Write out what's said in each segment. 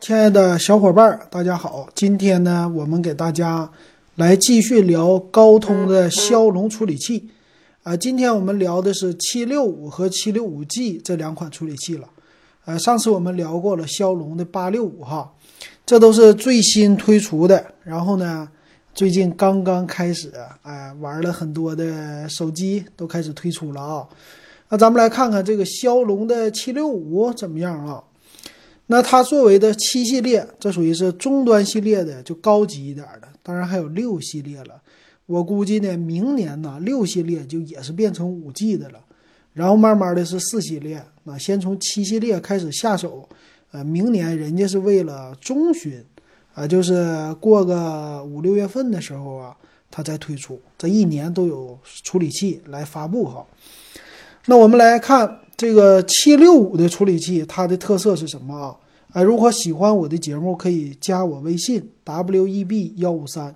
亲爱的小伙伴，大家好！今天呢，我们给大家来继续聊高通的骁龙处理器。啊、今天我们聊的是七六五和七六五 G 这两款处理器了。呃，上次我们聊过了骁龙的八六五哈，这都是最新推出的。然后呢，最近刚刚开始，哎、玩了很多的手机都开始推出了啊。那咱们来看看这个骁龙的七六五怎么样啊？那它作为的七系列，这属于是中端系列的，就高级一点的。当然还有六系列了。我估计呢，明年呢，六系列就也是变成五 G 的了。然后慢慢的是四系列，那先从七系列开始下手。呃，明年人家是为了中旬，啊、就是过个五六月份的时候啊，它再推出。这一年都有处理器来发布哈。那我们来看这个七六五的处理器，它的特色是什么啊？啊，如果喜欢我的节目，可以加我微信 w e b 幺五三，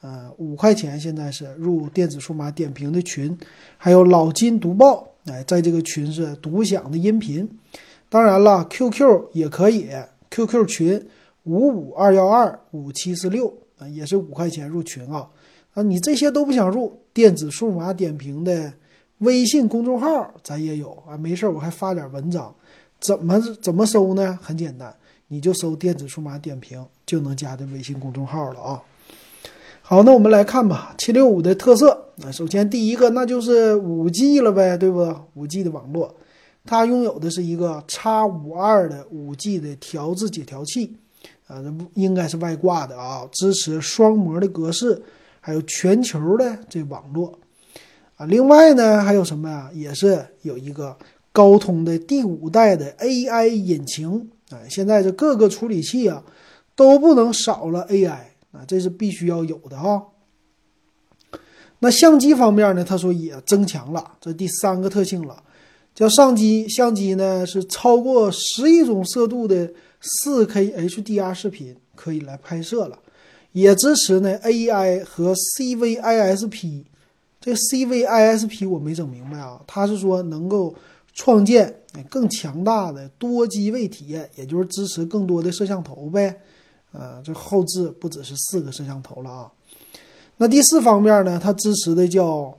呃，五块钱现在是入电子数码点评的群，还有老金读报，哎，在这个群是独享的音频。当然了，QQ 也可以，QQ 群五五二幺二五七四六啊，也是五块钱入群啊。啊，你这些都不想入，电子数码点评的。微信公众号咱也有啊，没事我还发点文章，怎么怎么搜呢？很简单，你就搜“电子数码点评”就能加的微信公众号了啊。好，那我们来看吧，七六五的特色啊，首先第一个那就是五 G 了呗，对不？五 G 的网络，它拥有的是一个 X 五二的五 G 的调制解调器啊，这不应该是外挂的啊，支持双模的格式，还有全球的这网络。啊，另外呢，还有什么呀？也是有一个高通的第五代的 AI 引擎啊。现在这各个处理器啊都不能少了 AI 啊，这是必须要有的哈。那相机方面呢，他说也增强了，这第三个特性了，叫上机相机呢是超过十亿种色度的 4K HDR 视频可以来拍摄了，也支持呢 AI 和 CVISP。这 CVISP 我没整明白啊，他是说能够创建更强大的多机位体验，也就是支持更多的摄像头呗。呃，这后置不只是四个摄像头了啊。那第四方面呢，它支持的叫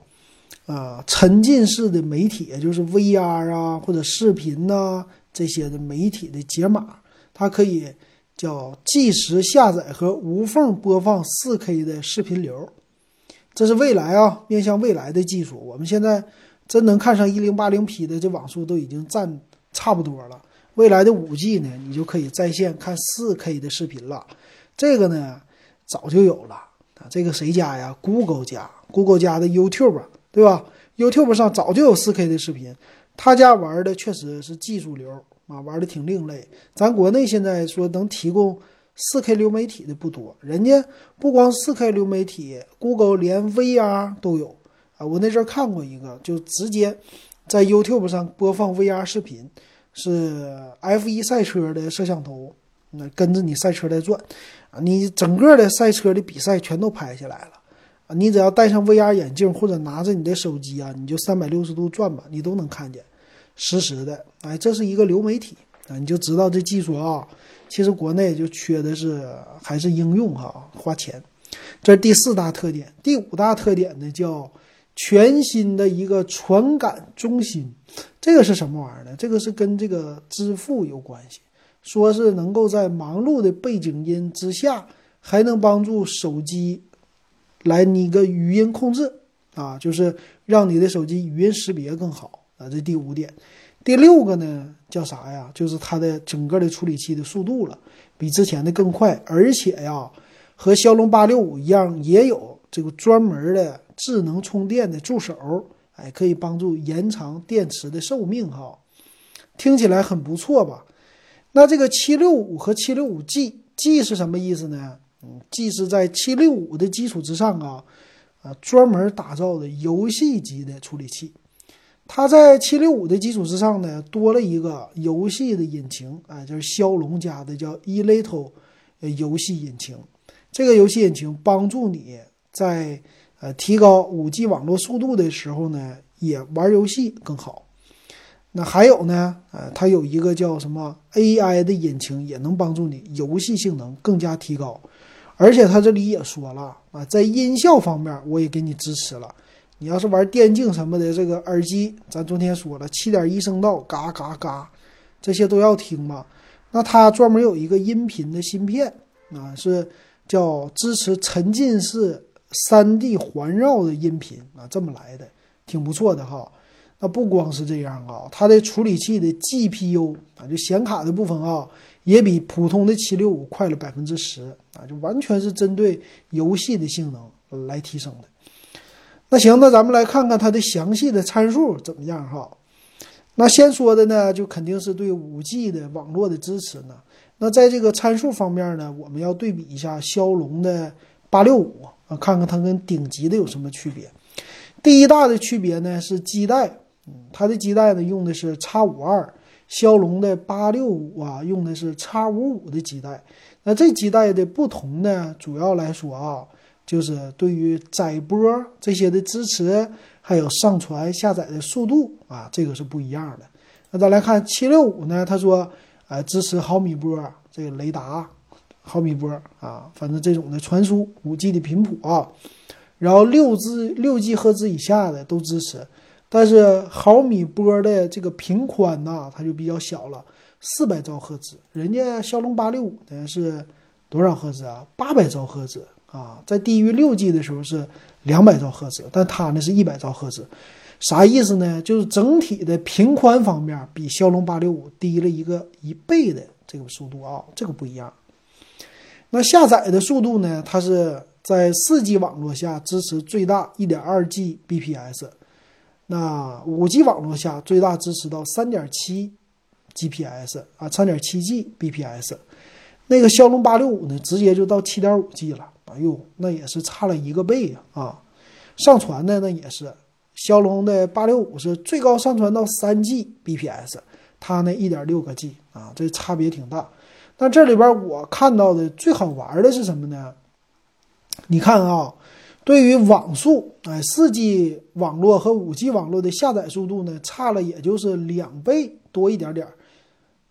啊沉浸式的媒体，也就是 VR 啊或者视频呐、这些的媒体的解码，它可以叫即时下载和无缝播放 4K 的视频流。这是未来啊，面向未来的技术。我们现在真能看上一零八零 P 的这网速都已经占差不多了。未来的五 G 呢，你就可以在线看四 K 的视频了。这个呢，早就有了啊。这个谁家呀？Google 家，Google 家的 YouTube 对吧？YouTube 上早就有四 K 的视频。他家玩的确实是技术流啊，玩的挺另类。咱国内现在说能提供。四 K 流媒体的不多，人家不光四 K 流媒体，Google 连 VR 都有啊！我那阵看过一个，就直接在 YouTube 上播放 VR 视频，是 F1 赛车的摄像头，那跟着你赛车在转啊，你整个的赛车的比赛全都拍下来了啊！你只要戴上 VR 眼镜或者拿着你的手机啊，你就三百六十度转吧，你都能看见实时的。哎，这是一个流媒体啊，你就知道这技术啊。其实国内就缺的是还是应用哈，花钱。这是第四大特点，第五大特点呢叫全新的一个传感中心。这个是什么玩意儿呢？这个是跟这个支付有关系，说是能够在忙碌的背景音之下，还能帮助手机来你个语音控制啊，就是让你的手机语音识别更好啊。这第五点。第六个呢叫啥呀？就是它的整个的处理器的速度了，比之前的更快，而且呀，和骁龙八六五一样，也有这个专门的智能充电的助手，哎，可以帮助延长电池的寿命哈。听起来很不错吧？那这个七六五和七六五 G，G 是什么意思呢？嗯，G 是在七六五的基础之上啊，啊，专门打造的游戏级的处理器。它在七六五的基础之上呢，多了一个游戏的引擎，啊，就是骁龙家的叫 Elato 游戏引擎。这个游戏引擎帮助你在呃提高五 G 网络速度的时候呢，也玩游戏更好。那还有呢，呃，它有一个叫什么 AI 的引擎，也能帮助你游戏性能更加提高。而且它这里也说了啊，在音效方面我也给你支持了。你要是玩电竞什么的，这个耳机咱昨天说了，七点一声道，嘎嘎嘎，这些都要听嘛。那它专门有一个音频的芯片啊，是叫支持沉浸式三 D 环绕的音频啊，这么来的，挺不错的哈。那不光是这样啊，它的处理器的 GPU 啊，就显卡的部分啊，也比普通的七六五快了百分之十啊，就完全是针对游戏的性能来提升的。那行，那咱们来看看它的详细的参数怎么样哈。那先说的呢，就肯定是对五 G 的网络的支持呢。那在这个参数方面呢，我们要对比一下骁龙的八六五啊，看看它跟顶级的有什么区别。第一大的区别呢是基带，它的基带呢用的是 X 五二，骁龙的八六五啊用的是 X 五五的基带。那这基带的不同呢，主要来说啊，就是对于载波这些的支持。还有上传下载的速度啊，这个是不一样的。那再来看七六五呢？他说，呃，支持毫米波这个雷达，毫米波啊，反正这种的传输五 G 的频谱啊，然后六 G 六 G 赫兹以下的都支持，但是毫米波的这个频宽呐，它就比较小了，四百兆赫兹。人家骁龙八六五呢是多少赫兹啊？八百兆赫兹啊，在低于六 G 的时候是。两百兆赫兹，但它呢是一百兆赫兹，啥意思呢？就是整体的频宽方面比骁龙八六五低了一个一倍的这个速度啊，这个不一样。那下载的速度呢？它是在四 G 网络下支持最大一点二 Gbps，那五 G 网络下最大支持到三点七 Gbps 啊，三点七 Gbps。那个骁龙八六五呢，直接就到七点五 G 了。哎呦，那也是差了一个倍呀！啊，上传的那也是，骁龙的八六五是最高上传到三 Gbps，它那一点六个 G 啊，这差别挺大。但这里边我看到的最好玩的是什么呢？你看啊，对于网速，哎，四 G 网络和五 G 网络的下载速度呢，差了也就是两倍多一点点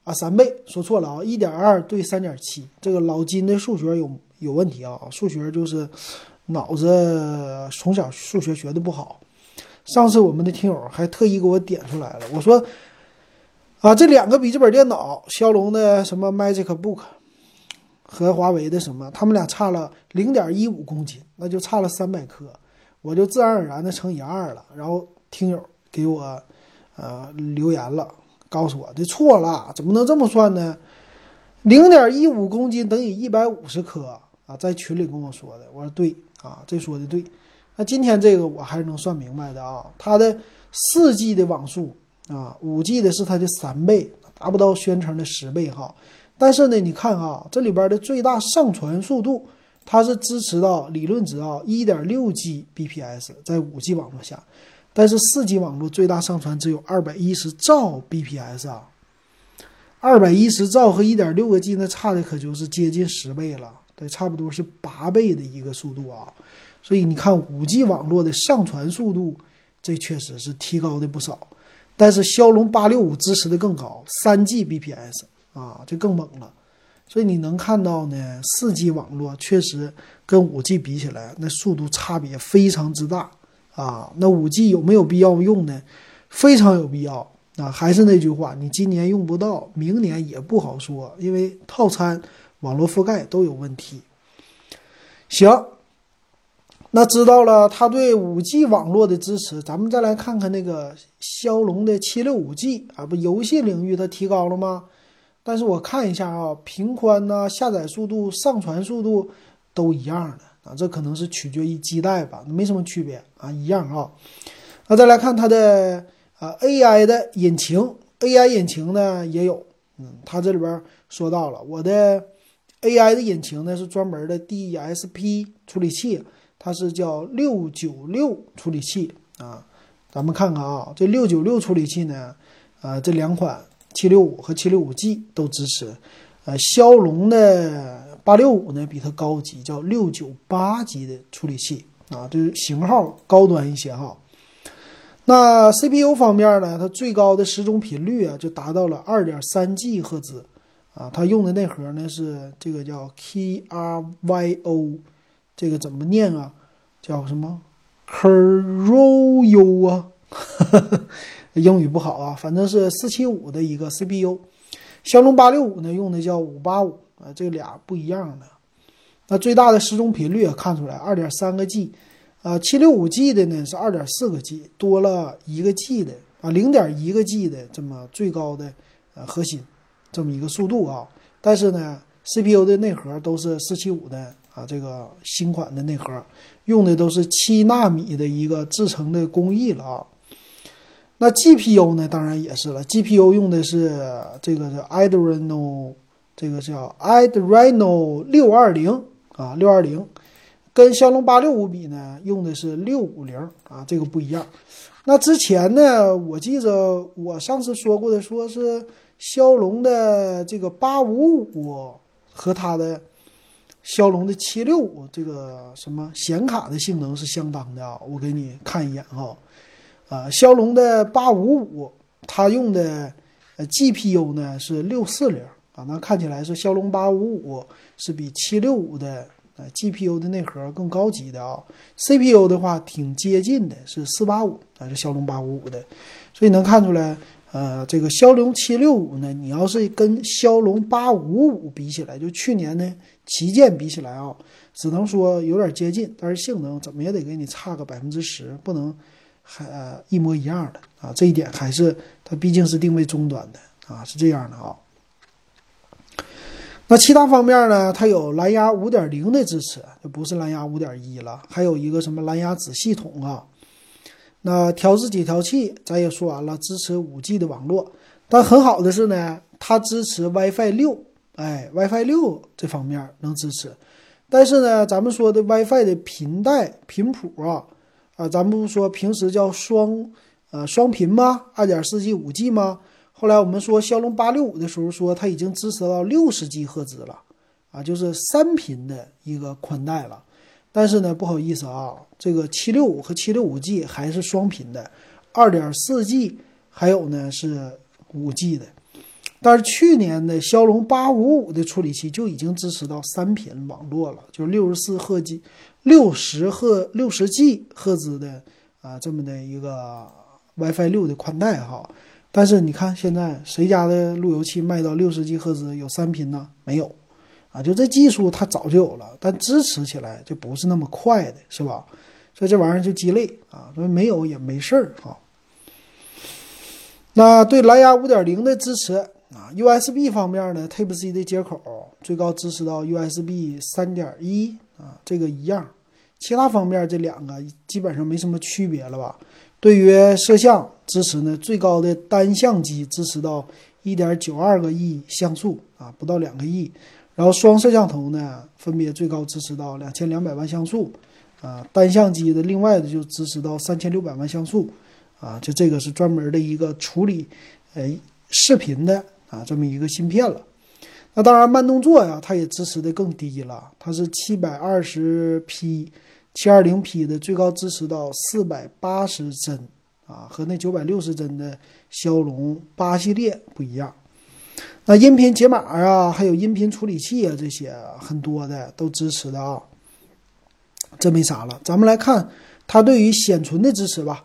啊，三倍说错了啊，一点二对三点七，这个老金的数学有。有问题啊！数学就是脑子从小数学学的不好。上次我们的听友还特意给我点出来了，我说啊，这两个笔记本电脑，骁龙的什么 Magic Book 和华为的什么，他们俩差了零点一五公斤，那就差了三百克，我就自然而然的乘以二了。然后听友给我呃留言了，告诉我这错了，怎么能这么算呢？零点一五公斤等于一百五十克。啊，在群里跟我说的，我说对啊，这说的对。那今天这个我还是能算明白的啊。它的四 G 的网速啊，五 G 的是它的三倍，达不到宣称的十倍哈。但是呢，你看啊，这里边的最大上传速度，它是支持到理论值啊，一点六 Gbps 在五 G 网络下，但是四 G 网络最大上传只有二百一十兆 bps 啊，二百一十兆和一点六个 G 那差的可就是接近十倍了。对，差不多是八倍的一个速度啊，所以你看五 G 网络的上传速度，这确实是提高的不少。但是骁龙八六五支持的更高，三 Gbps 啊，这更猛了。所以你能看到呢，四 G 网络确实跟五 G 比起来，那速度差别非常之大啊。那五 G 有没有必要用呢？非常有必要啊。还是那句话，你今年用不到，明年也不好说，因为套餐。网络覆盖都有问题。行，那知道了，它对五 G 网络的支持，咱们再来看看那个骁龙的七六五 G 啊，不，游戏领域它提高了吗？但是我看一下啊，频宽呐、下载速度、上传速度都一样的啊，这可能是取决于基带吧，没什么区别啊，一样啊。那再来看它的啊 AI 的引擎，AI 引擎呢也有，嗯，它这里边说到了我的。A.I. 的引擎呢是专门的 D.S.P 处理器，它是叫六九六处理器啊。咱们看看啊，这六九六处理器呢，呃，这两款七六五和七六五 G 都支持。呃，骁龙的八六五呢比它高级，叫六九八级的处理器啊，就是型号高端一些哈。那 CPU 方面呢，它最高的时钟频率啊就达到了二点三 G 赫兹啊，它用的内核呢是这个叫 Kryo，这个怎么念啊？叫什么 Kryo 啊？英语不好啊，反正是四七五的一个 CPU。骁龙八六五呢用的叫五八五啊，这俩不一样的。那最大的时钟频率也，看出来二点三个 G，啊，七六五 G 的呢是二点四个 G，多了一个 G 的啊，零点一个 G 的这么最高的呃核心这么一个速度啊。但是呢，CPU 的内核都是四七五的啊，这个新款的内核用的都是七纳米的一个制成的工艺了啊。那 GPU 呢？当然也是了。GPU 用的是这个叫 Adreno，这个叫 Adreno 六二零啊，六二零，跟骁龙八六五比呢，用的是六五零啊，这个不一样。那之前呢，我记着我上次说过的，说是骁龙的这个八五五和它的骁龙的七六五这个什么显卡的性能是相当的啊，我给你看一眼哈。啊，骁龙的八五五，它用的呃 GPU 呢是六四零啊，那看起来是骁龙八五五是比七六五的呃 GPU 的内核更高级的啊。CPU 的话挺接近的，是四八五啊，是骁龙八五五的，所以能看出来，呃，这个骁龙七六五呢，你要是跟骁龙八五五比起来，就去年的旗舰比起来啊，只能说有点接近，但是性能怎么也得给你差个百分之十，不能。还呃一模一样的啊，这一点还是它毕竟是定位中端的啊，是这样的啊。那其他方面呢？它有蓝牙五点零的支持，就不是蓝牙五点一了。还有一个什么蓝牙子系统啊？那调制解调器咱也说完了，支持五 G 的网络。但很好的是呢，它支持 WiFi 六，哎，WiFi 六这方面能支持。但是呢，咱们说的 WiFi 的频带频谱啊。啊，咱不说平时叫双，呃，双频吗？二点四 G、五 G 吗？后来我们说骁龙八六五的时候说它已经支持到六十 G 赫兹了，啊，就是三频的一个宽带了。但是呢，不好意思啊，这个七六五和七六五 G 还是双频的，二点四 G 还有呢是五 G 的。但是去年的骁龙八五五的处理器就已经支持到三频网络了，就是六十四赫兹。六十赫六十 G 赫兹的啊，这么的一个 WiFi 六的宽带哈，但是你看现在谁家的路由器卖到六十 G 赫兹有三频呢？没有啊，就这技术它早就有了，但支持起来就不是那么快的，是吧？所以这玩意儿就鸡肋啊，所以没有也没事儿哈。那对蓝牙五点零的支持啊，USB 方面呢，Type C 的接口最高支持到 USB 三点一啊，这个一样。其他方面这两个基本上没什么区别了吧？对于摄像支持呢，最高的单相机支持到一点九二个亿像素啊，不到两个亿。然后双摄像头呢，分别最高支持到两千两百万像素啊，单相机的另外的就支持到三千六百万像素啊，就这个是专门的一个处理呃视频的啊这么一个芯片了。那当然慢动作呀，它也支持的更低了，它是七百二十 P。七二零 P 的最高支持到四百八十帧啊，和那九百六十帧的骁龙八系列不一样。那音频解码啊，还有音频处理器啊，这些很多的都支持的啊。这没啥了，咱们来看它对于显存的支持吧。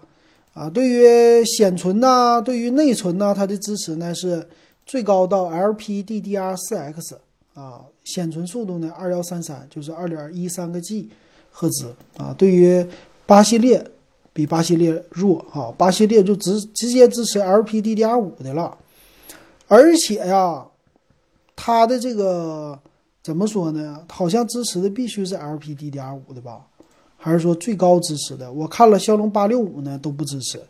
啊，对于显存呐，对于内存呐，它的支持呢是最高到 LPDDR4X 啊，显存速度呢二幺三三，就是二点一三个 G。赫兹啊，对于八系列比八系列弱哈，八系列就直直接支持 LPDDR5 的了，而且呀，它的这个怎么说呢？好像支持的必须是 LPDDR5 的吧？还是说最高支持的？我看了骁龙八六五呢都不支持，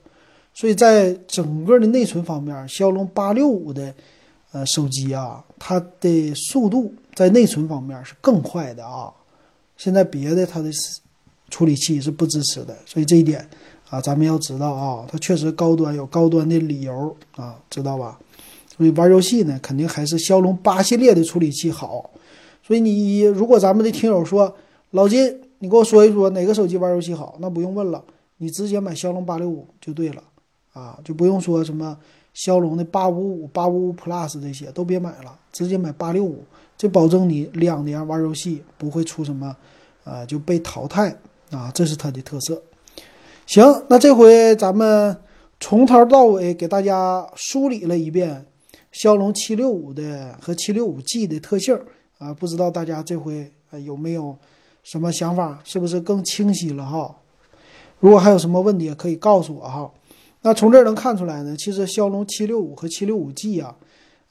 所以在整个的内存方面，骁龙八六五的呃手机啊，它的速度在内存方面是更快的啊。现在别的它的处理器是不支持的，所以这一点啊，咱们要知道啊，它确实高端有高端的理由啊，知道吧？所以玩游戏呢，肯定还是骁龙八系列的处理器好。所以你如果咱们的听友说老金，你给我说一说哪个手机玩游戏好，那不用问了，你直接买骁龙八六五就对了啊，就不用说什么骁龙的八五五、八五五 Plus 这些都别买了，直接买八六五，这保证你两年玩游戏不会出什么，呃，就被淘汰啊，这是它的特色。行，那这回咱们从头到尾给大家梳理了一遍骁龙七六五的和七六五 G 的特性啊，不知道大家这回有没有什么想法，是不是更清晰了哈？如果还有什么问题，也可以告诉我哈。那从这儿能看出来呢，其实骁龙七六五和七六五 G 啊，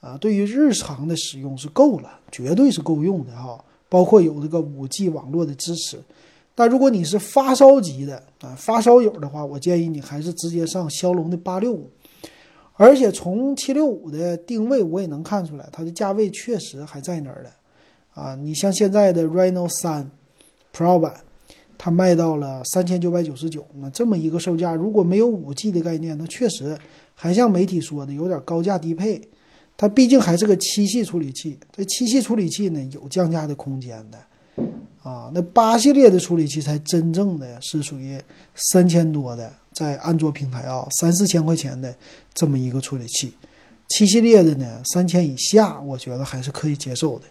啊，对于日常的使用是够了，绝对是够用的哈。包括有这个五 G 网络的支持。但如果你是发烧级的啊，发烧友的话，我建议你还是直接上骁龙的八六五。而且从七六五的定位，我也能看出来，它的价位确实还在那儿的啊。你像现在的 Reno 三 Pro 版，它卖到了三千九百九十九，那这么一个售价，如果没有五 G 的概念，那确实还像媒体说的有点高价低配。它毕竟还是个七系处理器，这七系处理器呢有降价的空间的。啊，那八系列的处理器才真正的是属于三千多的，在安卓平台啊，三四千块钱的这么一个处理器。七系列的呢，三千以下，我觉得还是可以接受的。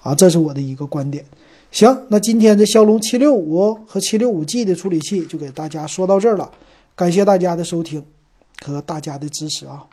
啊，这是我的一个观点。行，那今天这骁龙七六五和七六五 G 的处理器就给大家说到这儿了，感谢大家的收听和大家的支持啊。